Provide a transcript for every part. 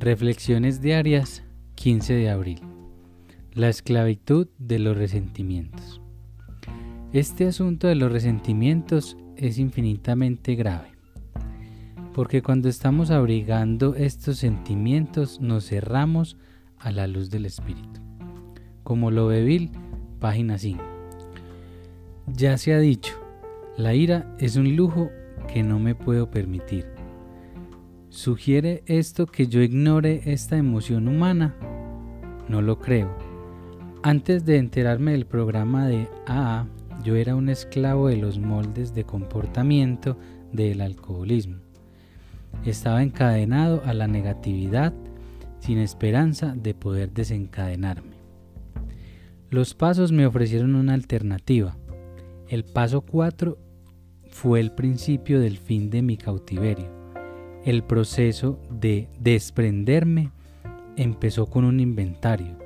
Reflexiones diarias 15 de abril. La esclavitud de los resentimientos. Este asunto de los resentimientos es infinitamente grave, porque cuando estamos abrigando estos sentimientos nos cerramos a la luz del Espíritu. Como lo ve Bill, página 5. Ya se ha dicho, la ira es un lujo que no me puedo permitir ¿Sugiere esto que yo ignore esta emoción humana? No lo creo. Antes de enterarme del programa de AA, yo era un esclavo de los moldes de comportamiento del alcoholismo. Estaba encadenado a la negatividad sin esperanza de poder desencadenarme. Los pasos me ofrecieron una alternativa. El paso 4 fue el principio del fin de mi cautiverio. El proceso de desprenderme empezó con un inventario.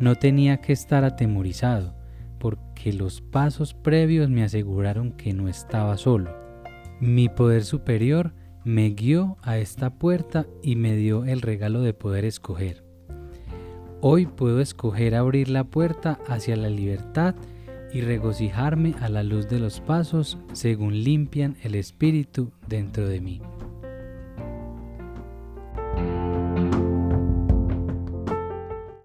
No tenía que estar atemorizado, porque los pasos previos me aseguraron que no estaba solo. Mi poder superior me guió a esta puerta y me dio el regalo de poder escoger. Hoy puedo escoger abrir la puerta hacia la libertad y regocijarme a la luz de los pasos según limpian el espíritu dentro de mí.